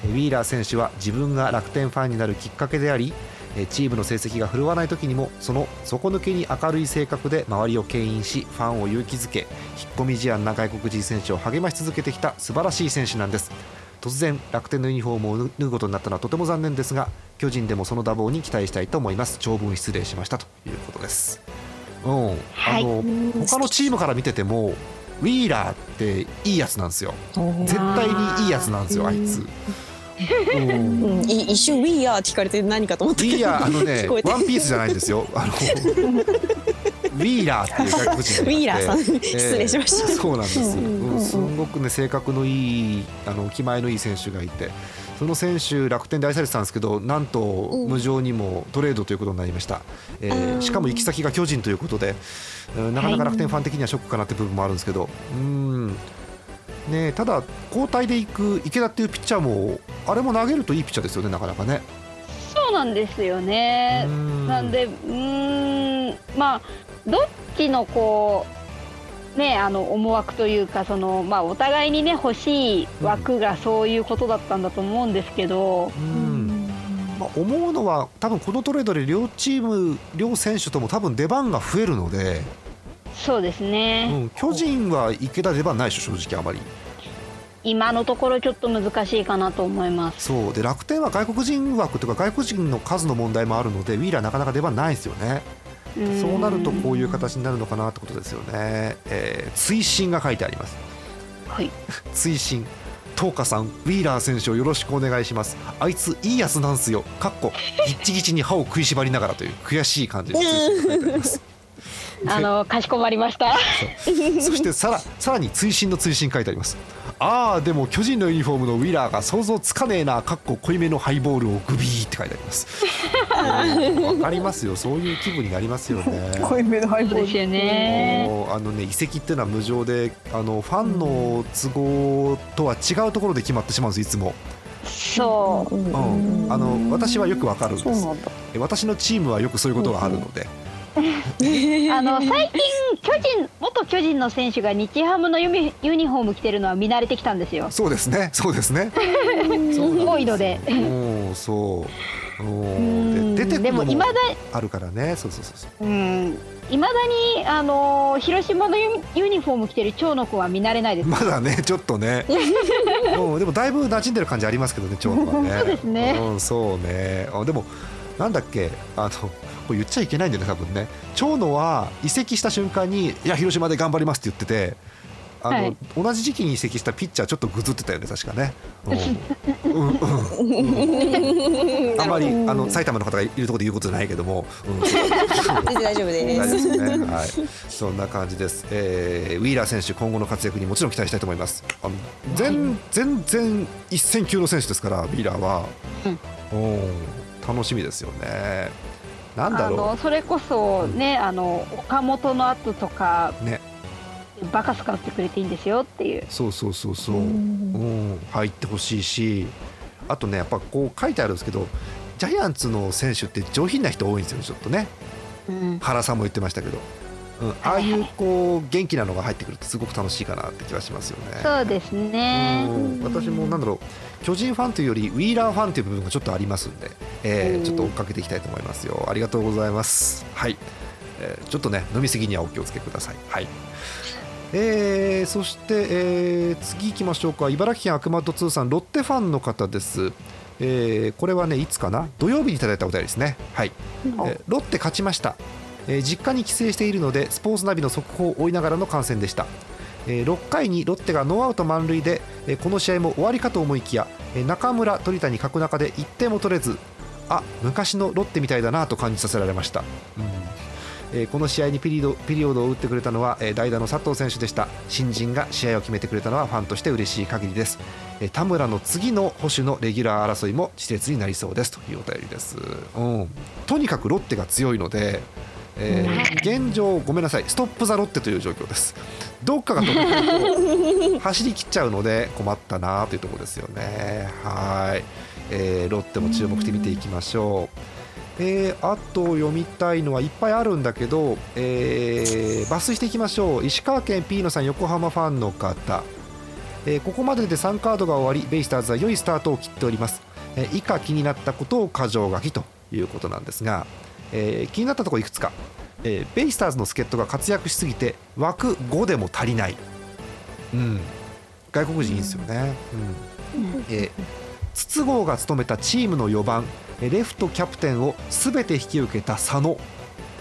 [SPEAKER 1] ウィーラー選手は自分が楽天ファンになるきっかけでありチームの成績が振るわない時にもその底抜けに明るい性格で周りを牽引しファンを勇気づけ引っ込み思案な外国人選手を励まし続けてきた素晴らしい選手なんです。突然楽天のユニフォームを脱ぐことになったのはとても残念ですが巨人でもその打棒に期待したいと思います。長文失礼しましたということです。うん、
[SPEAKER 2] はい。
[SPEAKER 1] あの他のチームから見ててもウィーラーっていいやつなんですよ。絶対にいいやつなんですよあいつ、うん。
[SPEAKER 5] うん、い一瞬「ウィーアー」って聞かれて何かと思った
[SPEAKER 1] ウ
[SPEAKER 5] けど。
[SPEAKER 1] ィーラーあ [LAUGHS] ワンピースじゃないんですよ。あのウィーラーっていう外国人
[SPEAKER 5] ウィーラーさん、失礼しました、
[SPEAKER 1] そうなんです、
[SPEAKER 5] うんうんうん
[SPEAKER 1] うん。すんごくね性格のいいあの気前のいい選手がいて。その選手楽天で愛されてたんですけどなんと
[SPEAKER 5] うん
[SPEAKER 1] 無情にもトレードということになりました、えー。しかも行き先が巨人ということで、うんなかなか楽天ファン的にはショックかなって部分もあるんですけど、うん。ね、ただ交代でいく池田っていうピッチャーもあれも投げるといいピッチャーですよねなかなかね。
[SPEAKER 2] そうなんですよね。
[SPEAKER 1] う。ん。
[SPEAKER 2] なんでうーんまあどっちのこうねあの思惑というかそのまあお互いにね欲しい枠がそういうことだったんだと思うんですけど、
[SPEAKER 1] うん。まあ、思うのは多分このトレードで両チーム両選手とも多分出番が増えるので、
[SPEAKER 2] そうです
[SPEAKER 1] う
[SPEAKER 2] ね。
[SPEAKER 1] ん、巨人は池田出番ないでしょ正直あまり。
[SPEAKER 2] 今のところちょっと難しいかなと思います。
[SPEAKER 1] そう。で楽天は外国人枠というか外国人の数の問題もあるのでウィーラーなかなか出番ないですよね。
[SPEAKER 2] ん
[SPEAKER 1] そうなるとこういう形になるのかなってことですよね、えー追伸が書いてあります。
[SPEAKER 2] はい。
[SPEAKER 1] 追伸。東花さんウィーラー選手をよろしくお願いします。あいついいやつなんすよ。かっこギッチギチに歯を食いしばりながらという悔しい感じで書いてあります。[LAUGHS]
[SPEAKER 2] あのかしこまりました。
[SPEAKER 1] そしてさらさらに追伸の追伸書いてあります。ああでも巨人のユニフォームのウィーラーが想像つかねえな。かっこ濃いめのハイボールをグビーって書いてあります。うん。わかりますよ。そういう気分になりますよね。
[SPEAKER 5] 濃いめのハイボール
[SPEAKER 2] ですよね。
[SPEAKER 1] あのね移籍っていうのは無情であのファンの都合とは違うところで決まってしまうんですいつも、
[SPEAKER 2] そう。
[SPEAKER 1] うん、あの私はよくわかるんです。私のチームはよくそういうことがあるので、
[SPEAKER 2] あの最近巨人元巨人の選手が日ハムのユニユニフォーム着てるのは見慣れてきたんですよ。
[SPEAKER 1] そうですね。そうですね。そうなん
[SPEAKER 2] 多いので。
[SPEAKER 1] うんそう。う
[SPEAKER 2] うん。ん
[SPEAKER 1] で出てくるのも
[SPEAKER 2] でもいまだ
[SPEAKER 1] あるからね。そうそうそうそう。
[SPEAKER 2] うん。いまだにあの広島のユニフォーム着てる長野君は見慣れないです。
[SPEAKER 1] まだねちょっとね、[LAUGHS] うん、でもだいぶ馴染んでる感じありますけどね長野はね。
[SPEAKER 2] そうですね。
[SPEAKER 1] うん、そうね。あでもなんだっけあのこれ言っちゃいけないんだよね多分ね。長野は移籍した瞬間に「いや広島で頑張ります」って言っててあの、
[SPEAKER 2] はい。
[SPEAKER 1] 同じ時期に移籍したピッチャーちょっとぐずってたよね確かね、[LAUGHS] あんまりあの埼玉の方がいるところで言うことじゃないけども、うん、
[SPEAKER 5] 大丈夫
[SPEAKER 1] 大
[SPEAKER 5] です。
[SPEAKER 1] 丈夫です。ね。はい、そんな感じです。えー、ウィーラー選手今後の活躍にもちろん期待したいと思います。あの全全然一戦級の選手ですからウィーラーは、うん、楽しみですよね。なんだ
[SPEAKER 2] あ
[SPEAKER 1] ろ
[SPEAKER 2] のそれこそねあの岡本の後とか
[SPEAKER 1] うね。
[SPEAKER 2] バカスカ打ってくれていいんですよっていう。
[SPEAKER 1] そうそうそうそう。うん、入ってほしいし、あとねやっぱこう書いてあるんですけど。ジャイアンツの選手って上品な人多いんですよねちょっとね
[SPEAKER 2] うん。
[SPEAKER 1] 原さんも言ってましたけど、うん、ああいうこう元気なのが入ってくるとすごく楽しいかなって気がしますよね。
[SPEAKER 2] そうですね。
[SPEAKER 1] うん私もなんだろう巨人ファンというよりウィーラーファンという部分がちょっとありますんで、えー
[SPEAKER 2] うん。
[SPEAKER 1] ちょっと追っかけていきたいと思います。よありがとうございます。はい、えーちょっとね飲み過ぎにはお気をつけください。はい。えーそして、えー次行きましょうか。茨城県アクマット2さんロッテファンの方です。えーこれはねいつかな？土曜日にいただいたお便りですね。はい、えーロッテ勝ちました、えー実家に帰省しているのでスポーツナビの速報を追いながらの観戦でしたえ6回にロッテがノーアウト満塁で、えこの試合も終わりかと思いきや、え中村、鳥谷、角中で1点も取れずあ昔のロッテみたいだなと感じさせられました、えこの試合にピリオドピリオドを打ってくれたのは、え代打の佐藤選手でした。新人が試合を決めてくれたのはファンとして嬉しい限りです、え田村の次の保守のレギュラー争いも熾烈になりそうです。というお便りです、うん、とにかくロッテが強いのでえー現状、ごめんなさい、ストップ・ザ・ロッテという状況です。どっかが止めると [LAUGHS] 走り切っちゃうので困ったなというところですよね。はい、えーロッテも注目して見ていきましょう。えーあと読みたいのはいっぱいあるんだけど、えー抜粋していきましょう石川県ピーノさん横浜ファンの方、えーここまでで3カードが終わりベイスターズは良いスタートを切っております、えー以下気になったことを箇条書きということなんですが、えー気になったところいくつか、えーベイスターズの助っ人が活躍しすぎて枠5でも足りない、うん、外国人いいですよね、うん。えー筒香が務めたチームの4番えーレフトキャプテンを全て引き受けた佐野。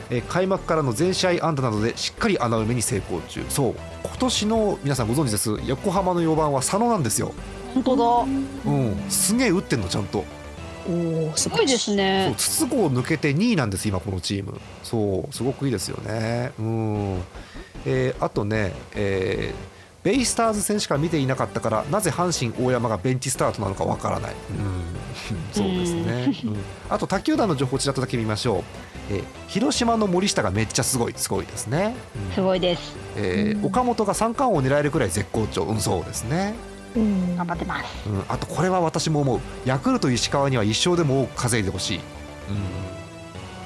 [SPEAKER 1] えー開幕からの全試合安打などでしっかり穴埋めに成功中。そう。今年の皆さんご存知です。横浜の4番は佐野なんですよ、
[SPEAKER 2] 本当だ。
[SPEAKER 1] うん、すげえ打ってんのちゃんと
[SPEAKER 5] おおす
[SPEAKER 2] すごいです
[SPEAKER 1] そう
[SPEAKER 2] ね。
[SPEAKER 1] 筒香を抜けて2位なんです今このチーム。そうすごくいいですよね。うん、えーあとね、えーベイスターズ戦しか見ていなかったからなぜ阪神大山がベンチスタートなのかわからない、うん、[LAUGHS] そうですね、うん、あと他球団の情報ちらっとだけ見ましょう、えー広島の森下がめっちゃすごい。すごいですね、うん。
[SPEAKER 2] すごいです。
[SPEAKER 1] えー岡本が三冠王を狙えるくらい絶好調。うんそうですね、
[SPEAKER 5] うん
[SPEAKER 2] 頑張ってます。
[SPEAKER 1] うん、あとこれは私も思う。ヤクルト石川には一勝でも多く稼いでほしい、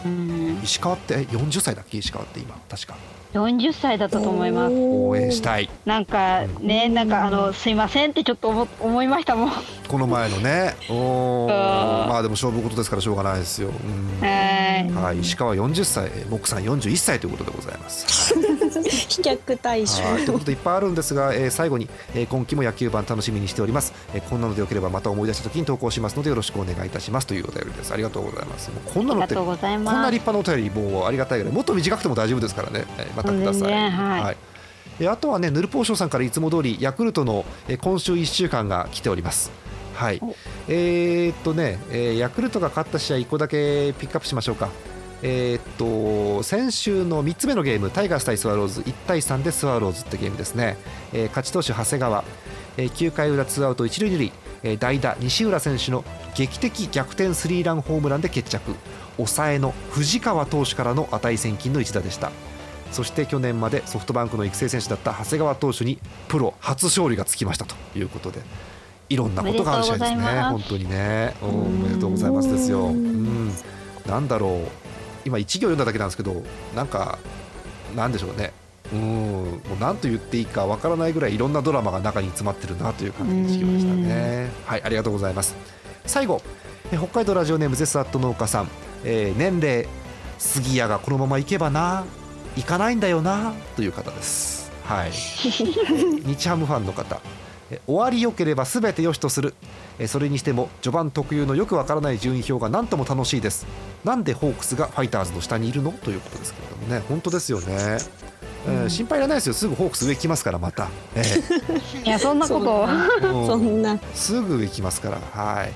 [SPEAKER 2] うん。
[SPEAKER 1] うん、石川ってえ40歳だっけ？石川って今。確か。
[SPEAKER 2] 40歳だったと思います。
[SPEAKER 1] 応援したい。
[SPEAKER 2] なんかね、なんかあのすいませんってちょっと思思いましたもん。は
[SPEAKER 1] この前のね。おまあでも勝負事ですからしょうがないですよ、うん。
[SPEAKER 2] い。
[SPEAKER 1] はい、石川40歳。えーモックさん41歳ということでございます [LAUGHS]
[SPEAKER 5] 飛脚対象
[SPEAKER 1] はい、ということでいっぱいあるんですが、えー最後に、えー今期も野球版楽しみにしております、えーこんなのでよければまた思い出した時に投稿しますのでよろしくお願いいたします。というお便りですありがとうございます。もうこんなのって
[SPEAKER 2] ありがとうござい
[SPEAKER 1] こんな。立派なお便りもうありがたいぐらいもっと短くても大丈夫ですからね、えーまたください、
[SPEAKER 2] はい。
[SPEAKER 1] えーあとはねヌルポーションさんからいつも通りヤクルトの、えー今週1週間が来ております。はい。
[SPEAKER 2] お。
[SPEAKER 1] えーっとね、えーヤクルトが勝った試合1個だけピックアップしましょうかえーっと先週の3つ目のゲームタイガース対スワローズ1対3でスワローズってゲームですね、えー勝ち投手長谷川、えー9回裏ツーアウト一塁二塁、えー代打西浦選手の劇的逆転スリーランホームランで決着。抑えの藤川投手からの値千金の一打でした。そして去年までソフトバンクの育成選手だった長谷川投手にプロ初勝利がつきましたということで。いろんなことがある試合ですね。本当にね。おおめでとうございますですよ、うん、なんだろう今一行読んだだけなんですけどなんかなんでしょうね。うんもう何と言っていいかわからないぐらいいろんなドラマが中に詰まってるなという感じにしましたね。はいありがとうございます。最後え北海道ラジオネームゼスアット農家さん、えー年齢杉谷がこのまま行けばな。行かないんだよな。という方です。はい。[LAUGHS] 日ハムファンの方。え終わりよければ全て良しとする。えそれにしても序盤特有のよくわからない順位表が何とも楽しいです。なんでホークスがファイターズの下にいるの？ということですけれどもね。本当ですよね、えー心配いらないですよ。すぐホークス上来ますからまた、え [LAUGHS]
[SPEAKER 2] いやそんなこと。
[SPEAKER 5] そんな。
[SPEAKER 1] すぐ上来ますから、はい。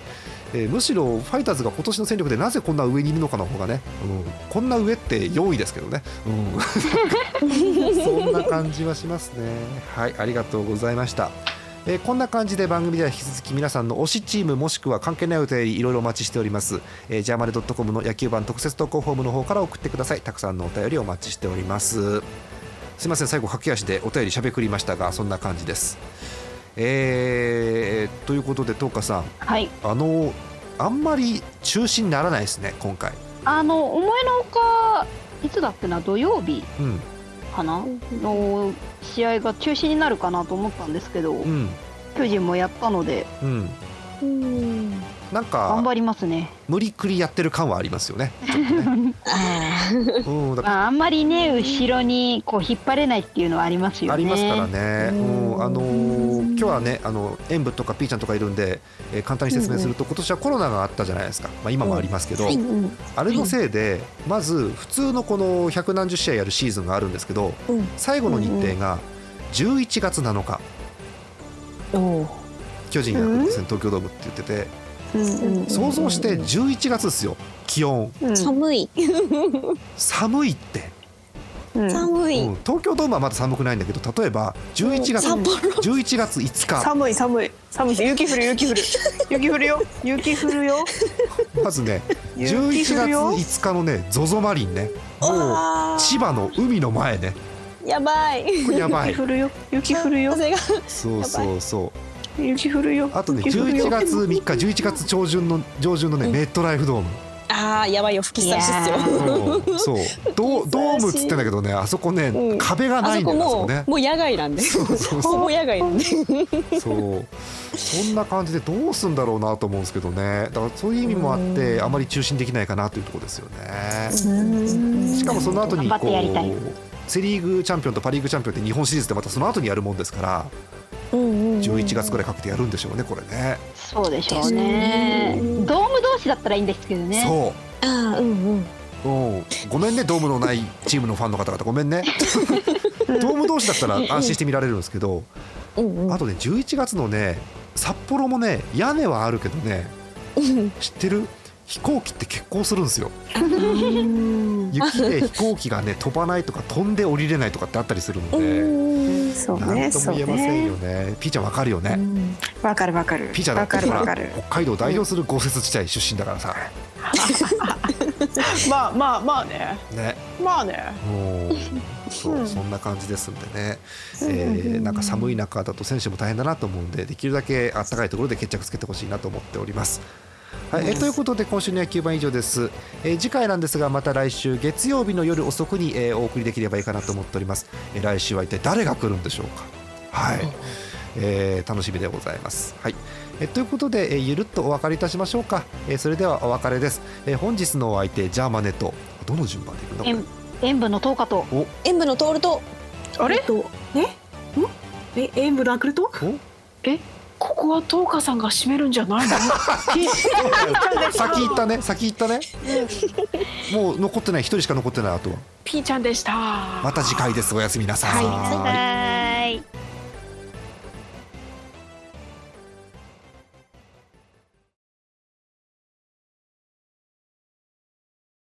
[SPEAKER 1] えーむしろファイターズが今年の戦力でなぜこんな上にいるのかの方がね、うん、こんな上って4位ですけどね、うん、[LAUGHS] そんな感じはしますね。はい、ありがとうございました。えーこんな感じで番組では引き続き皆さんの推しチームもしくは関係ないお便りいろいろお待ちしております、えー、ジャーマネドットコムの野球版特設投稿フォームの方から送ってください。たくさんのお便りお待ちしております。すいません。最後駆け足でお便りしゃべくりましたがそんな感じです。えー、ということで東花さん。
[SPEAKER 2] はい。
[SPEAKER 1] あのあんまり中止にならないですね今回。
[SPEAKER 2] あの思いのほかいつだっけな土曜日。
[SPEAKER 1] うん
[SPEAKER 2] かな？の試合が中止になるかなと思ったんですけど、
[SPEAKER 1] うん。
[SPEAKER 2] 巨人もやったので。
[SPEAKER 1] うん。
[SPEAKER 5] うん
[SPEAKER 1] なんか
[SPEAKER 2] 頑張りますね。
[SPEAKER 1] 無理くりやってる感はありますよね。ね。[LAUGHS] ん
[SPEAKER 2] まああんまりね後ろにこう引っ張れないっていうのはありますよね。
[SPEAKER 1] ありますからね、
[SPEAKER 5] う
[SPEAKER 1] うんんあのー今日はねあの演舞とかピーちゃんとかいるんで、えー簡単に説明すると、今年はコロナがあったじゃないですか、まあ、今もありますけど、
[SPEAKER 5] ーうん
[SPEAKER 1] あれのせいでまず普通のこの百何十試合やるシーズンがあるんですけど
[SPEAKER 5] うん。
[SPEAKER 1] 最後の日程が11月7日。
[SPEAKER 5] おー
[SPEAKER 1] 巨人ヤクルト戦東京ドームって言ってて
[SPEAKER 2] うんうん
[SPEAKER 1] 想像して11月ですよ気温。
[SPEAKER 2] うん。
[SPEAKER 5] 寒い。
[SPEAKER 1] 寒いって、
[SPEAKER 2] うん。
[SPEAKER 5] 寒い、
[SPEAKER 1] うん。東京ドームはまだ寒くないんだけど例えば11月
[SPEAKER 5] 札幌。
[SPEAKER 1] 11月5日。
[SPEAKER 4] 寒い寒い。寒い雪降る雪降る。雪降るよ。雪降るよ。
[SPEAKER 1] まずね
[SPEAKER 4] 雪
[SPEAKER 1] 11月
[SPEAKER 4] 降るよ。
[SPEAKER 1] 5日のね ZOZO マリンね。もう千葉の海の前ね。
[SPEAKER 5] やばい。
[SPEAKER 1] これやばい。
[SPEAKER 4] 雪降るよ。雪降るよ。[LAUGHS]
[SPEAKER 5] 風が
[SPEAKER 1] そうそうそう
[SPEAKER 4] 雪降るよ。
[SPEAKER 1] あとね
[SPEAKER 4] 雪降るよ。
[SPEAKER 1] 11月3日11月上旬の上旬のねメットライフドーム。
[SPEAKER 5] あーやばいよ吹き差しっすよ
[SPEAKER 1] そう。[LAUGHS] ドドームっつってんだけどねあそこね、
[SPEAKER 5] うん。
[SPEAKER 1] 壁がないんだ
[SPEAKER 5] あそこもう、
[SPEAKER 1] よね。あそこね
[SPEAKER 5] もう野外なんで。
[SPEAKER 1] そうそう
[SPEAKER 5] ほぼ野外なんで。
[SPEAKER 1] そう。そんな感じでどうすんだろうなと思うんですけどね。だからそういう意味もあってあまり中心できないかなというところですよね。しかもその後にこ
[SPEAKER 2] う
[SPEAKER 1] セ・リーグチャンピオンとパ・リーグチャンピオンって日本シリーズってまたその後にやるもんですから11月ぐらいかけてやるんでしょうねこれね。
[SPEAKER 2] そうでしょうね。ドーム同士だったらいいんですけどね。
[SPEAKER 1] そ
[SPEAKER 5] う。んうん
[SPEAKER 1] う、うん、ごめんねドームのないチームのファンの方々ごめんね。[LAUGHS] ドーム同士だったら安心して見られるんですけど
[SPEAKER 5] うんうん。
[SPEAKER 1] あとね11月のね札幌もね屋根はあるけどね
[SPEAKER 5] うん。
[SPEAKER 1] 知ってる？飛行機って欠航するんですよ。
[SPEAKER 5] うん。
[SPEAKER 1] 雪で飛行機がね飛ばないとか飛んで降りれないとかってあったりするの
[SPEAKER 5] う
[SPEAKER 1] で
[SPEAKER 5] ん
[SPEAKER 4] そう
[SPEAKER 1] なんとも言えませんよ
[SPEAKER 4] ね。
[SPEAKER 1] ね。ピーちゃんわかるよね。
[SPEAKER 4] わかるわかる。
[SPEAKER 1] ピーちゃんだ
[SPEAKER 4] わか
[SPEAKER 1] ってほら
[SPEAKER 4] るわかる。
[SPEAKER 1] 北海道を代表する豪雪地帯出身だからさ。[LAUGHS]
[SPEAKER 3] まあまあまあね。
[SPEAKER 1] ね。
[SPEAKER 3] まあね。
[SPEAKER 1] もうそうそんな感じですんでね、えーなんか寒い中だと選手も大変だなと思うんでできるだけ暖かいところで決着つけてほしいなと思っております。はい、えーということで今週の野球盤以上です、えー次回なんですがまた来週月曜日の夜遅くに、えーお送りできればいいかなと思っております、えー来週は一体誰が来るんでしょうか。はい、えー楽しみでございます。はい。えーということで、えーゆるっとお別れいたしましょうか、えーそれではお別れです、えー本日のお相手ジャーマネとどの順番でいくんだこれ？
[SPEAKER 2] 塩塩分の10日と。
[SPEAKER 5] 塩分の通ると。
[SPEAKER 3] あれ？
[SPEAKER 4] ええ？塩分のアクルト
[SPEAKER 3] ここは東花さんが締めるんじゃないの？[LAUGHS]
[SPEAKER 1] 先行ったね [LAUGHS] 先行ったね。もう残ってない一人しか残ってないあとは。
[SPEAKER 3] ピーちゃんでした。
[SPEAKER 1] また次回ですおやすみなさい、
[SPEAKER 3] はい
[SPEAKER 2] バイバイ